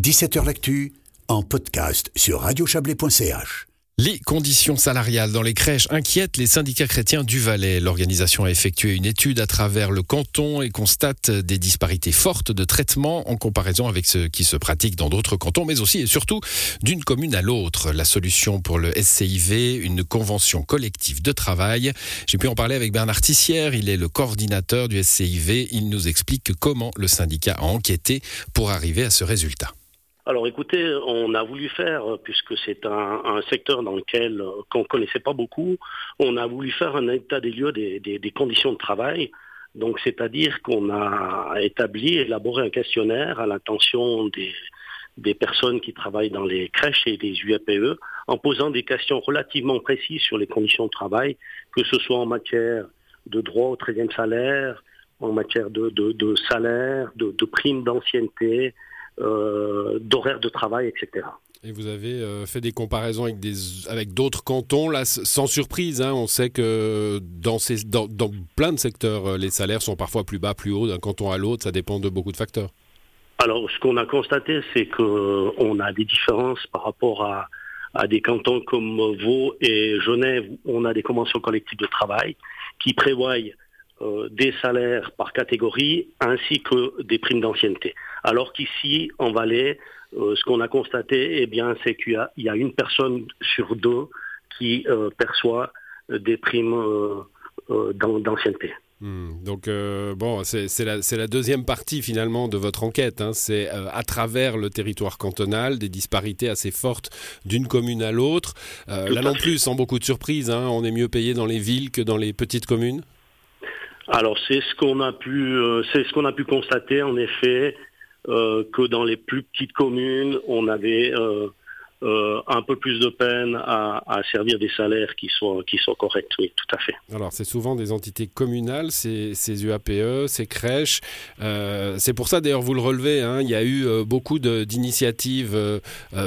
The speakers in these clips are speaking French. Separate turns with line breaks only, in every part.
17h L'actu en podcast sur radiochablais.ch.
Les conditions salariales dans les crèches inquiètent les syndicats chrétiens du Valais. L'organisation a effectué une étude à travers le canton et constate des disparités fortes de traitement en comparaison avec ce qui se pratique dans d'autres cantons, mais aussi et surtout d'une commune à l'autre. La solution pour le SCIV, une convention collective de travail. J'ai pu en parler avec Bernard Tissière, il est le coordinateur du SCIV. Il nous explique comment le syndicat a enquêté pour arriver à ce résultat.
Alors écoutez, on a voulu faire, puisque c'est un, secteur dans lequel qu'on connaissait pas beaucoup, on a voulu faire un état des lieux des, conditions de travail. Donc c'est-à-dire qu'on a établi, élaboré un questionnaire à l'intention des, personnes qui travaillent dans les crèches et les UAPE, en posant des questions relativement précises sur les conditions de travail, que ce soit en matière de droit au 13e salaire, en matière de, salaire, de, primes d'ancienneté, euh, d'horaires de travail, etc.
Et vous avez euh, fait des comparaisons avec des avec d'autres cantons là sans surprise. Hein, on sait que dans ces dans, plein de secteurs, euh, les salaires sont parfois plus bas, plus hauts d'un canton à l'autre. Ça dépend de beaucoup de facteurs.
Alors, ce qu'on a constaté, c'est que on a des différences par rapport à, à des cantons comme Vaud et Genève. On a des conventions collectives de travail qui prévoient euh, des salaires par catégorie ainsi que des primes d'ancienneté. Alors qu'ici, en Valais, euh, ce qu'on a constaté, eh bien, c'est qu'il y, a une personne sur deux qui euh, perçoit des primes d'ancienneté.
Hmm. donc bon, c'est la, deuxième partie finalement de votre enquête. Hein. C'est à travers le territoire cantonal des disparités assez fortes d'une commune à l'autre. là non plus, sans beaucoup de surprises, hein, on est mieux payé dans les villes que dans les petites communes?
Alors c'est ce qu'on a pu, euh, c'est ce qu'on a pu constater en effet euh, que dans les plus petites communes, on avait euh, un peu plus de peine à, servir des salaires qui soient qui soient corrects. Oui, tout à fait.
Alors c'est souvent des entités communales, ces, ces UAPE, ces crèches. c'est pour ça d'ailleurs vous le relevez. Hein, il y a eu beaucoup d'initiatives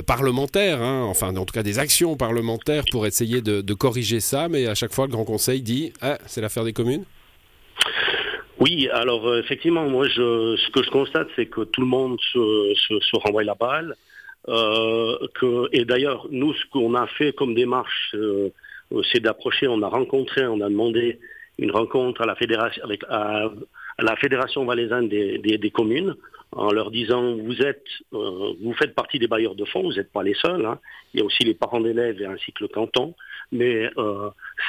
parlementaires, hein, enfin en tout cas des actions parlementaires pour essayer de, de, corriger ça, mais à chaque fois le Grand Conseil dit ah, c'est l'affaire des communes?
Oui, alors euh, effectivement, moi, je, ce que je constate, c'est que tout le monde se, renvoie la balle. Euh, et d'ailleurs, nous, ce qu'on a fait comme démarche, euh, c'est d'approcher, on a rencontré, on a demandé une rencontre à la fédération, valaisanne des, des, communes, en leur disant vous êtes, vous faites partie des bailleurs de fonds, vous n'êtes pas les seuls. Hein. Il y a aussi les parents d'élèves et ainsi que le canton, mais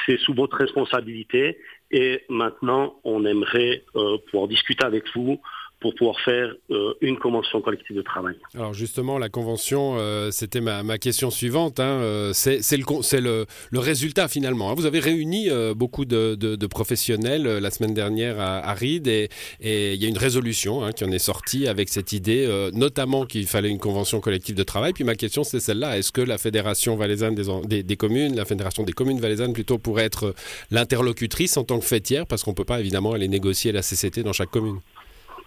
c'est sous votre responsabilité et maintenant, on aimerait euh, pouvoir discuter avec vous pour pouvoir faire euh, une convention collective de travail.
Alors justement, la convention, euh, c'était ma, question suivante. Hein, c'est le, résultat finalement. Hein. Vous avez réuni beaucoup de, professionnels la semaine dernière à, à et, il y a une résolution hein, qui en est sortie avec cette idée, notamment qu'il fallait une convention collective de travail. Puis ma question, c'est celle-là. Est-ce que la Fédération valaisanne des, des, communes, la Fédération des communes valaisannes plutôt, pourrait être l'interlocutrice en tant que fêtière? Parce qu'on ne peut pas évidemment aller négocier la CCT dans chaque commune.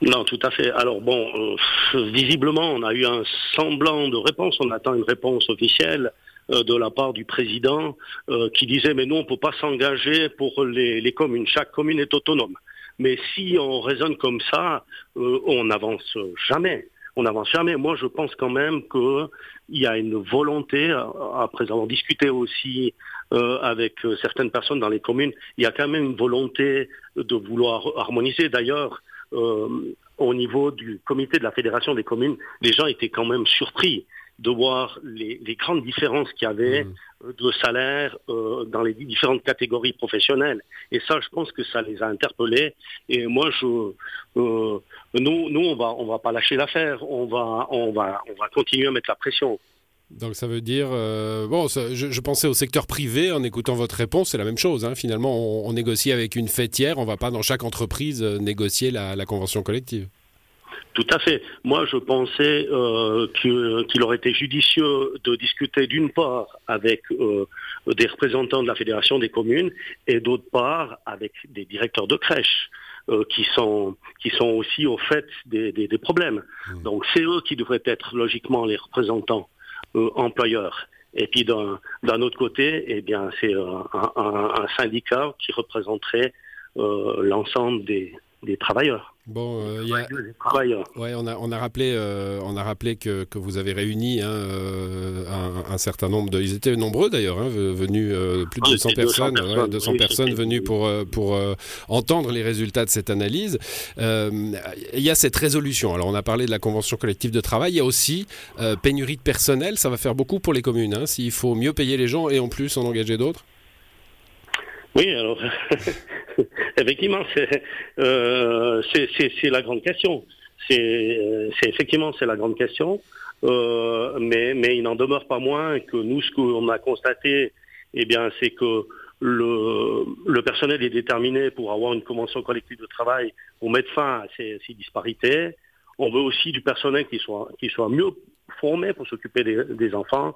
Non, tout à fait. Alors bon, euh, visiblement, on a eu un semblant de réponse. On attend une réponse officielle euh, de la part du président euh, qui disait mais nous on peut pas s'engager pour les, communes. Chaque commune est autonome. Mais si on raisonne comme ça, on n'avance jamais. On n'avance jamais. Moi, je pense quand même qu'il y a une volonté, après avoir discuté aussi avec certaines personnes dans les communes, il y a quand même une volonté de vouloir harmoniser. D'ailleurs, au niveau du comité de la fédération des communes, les gens étaient quand même surpris de voir les, grandes différences qu'il y avait mmh. euh, de salaire euh, dans les différentes catégories professionnelles. Et ça, je pense que ça les a interpellés. Et moi, je, nous, nous, on va, on va pas lâcher l'affaire. On va, on va, on va continuer à mettre la pression.
Donc ça veut dire, euh, bon, je, pensais au secteur privé en écoutant votre réponse, c'est la même chose. Hein. Finalement, on, négocie avec une fêtière, on ne va pas dans chaque entreprise euh, négocier la, convention collective.
Tout à fait. Moi, je pensais euh, qu'il aurait été judicieux de discuter d'une part avec des représentants de la Fédération des communes et d'autre part avec des directeurs de crèches. qui sont qui sont aussi au fait des, problèmes. Mmh. Donc c'est eux qui devraient être logiquement les représentants euh, employeurs. Et puis d'un autre côté, eh bien, c'est euh, un, syndicat qui représenterait euh, l'ensemble des, travailleurs.
Bon, euh, y a... ouais, on a on a rappelé euh, on a rappelé que, que vous avez réuni hein, euh, un, un, certain nombre de ils étaient nombreux d'ailleurs hein, venus euh, plus de 200 personnes 200 personnes, ouais, 200 oui, personnes venues pour pour entendre les résultats de cette analyse. Il y a cette résolution. Alors on a parlé de la convention collective de travail. Il y a aussi pénurie de personnel. Ça va faire beaucoup pour les communes. Hein, S'il faut mieux payer les gens et en plus en engager d'autres.
Oui, alors effectivement, c'est la grande question. Effectivement c'est la grande question, mais, mais il n'en demeure pas moins que nous, ce qu'on a constaté, eh bien, c'est que le, personnel est déterminé pour avoir une convention collective de travail pour mettre fin à ces, disparités. On veut aussi du personnel qui soit, qui soit mieux formé pour s'occuper des enfants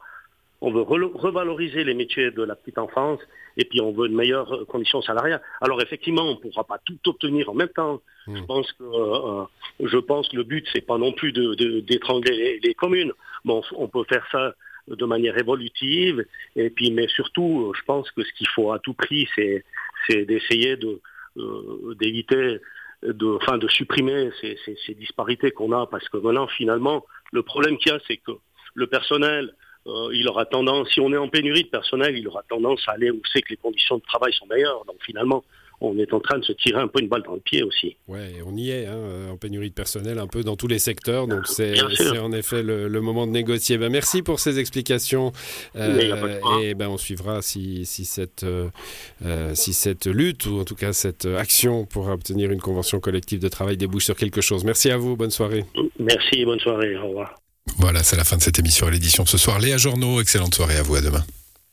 on veut revaloriser les métiers de la petite enfance et puis on veut une meilleure condition salariale. Alors effectivement, on ne pourra pas tout obtenir en même temps. Mmh. Je pense que euh, je pense que le but c'est pas non plus de d'étrangler les, les, communes. Bon, on peut faire ça de manière évolutive et puis mais surtout, je pense que ce qu'il faut à tout prix, c'est c'est d'essayer de euh, d'éviter de, enfin, de supprimer ces, ces, ces disparités qu'on a, parce que maintenant, finalement, le problème qu'il y a, c'est que le personnel euh, il aura tendance, si on est en pénurie de personnel, il aura tendance à aller où c'est que les conditions de travail sont meilleures. Donc finalement, on est en train de se tirer un peu une balle dans le pied aussi.
Ouais, on y est, hein, en pénurie de personnel un peu dans tous les secteurs, donc c'est en effet le, le, moment de négocier. Ben, merci pour ces explications euh, et ben, on suivra si, si, cette, euh, si cette lutte ou en tout cas cette action pour obtenir une convention collective de travail débouche sur quelque chose. Merci à vous, bonne soirée.
Merci, bonne soirée, au revoir.
Voilà, c'est la fin de cette émission à l'édition ce soir. Léa Journaux, excellente soirée à vous, à demain.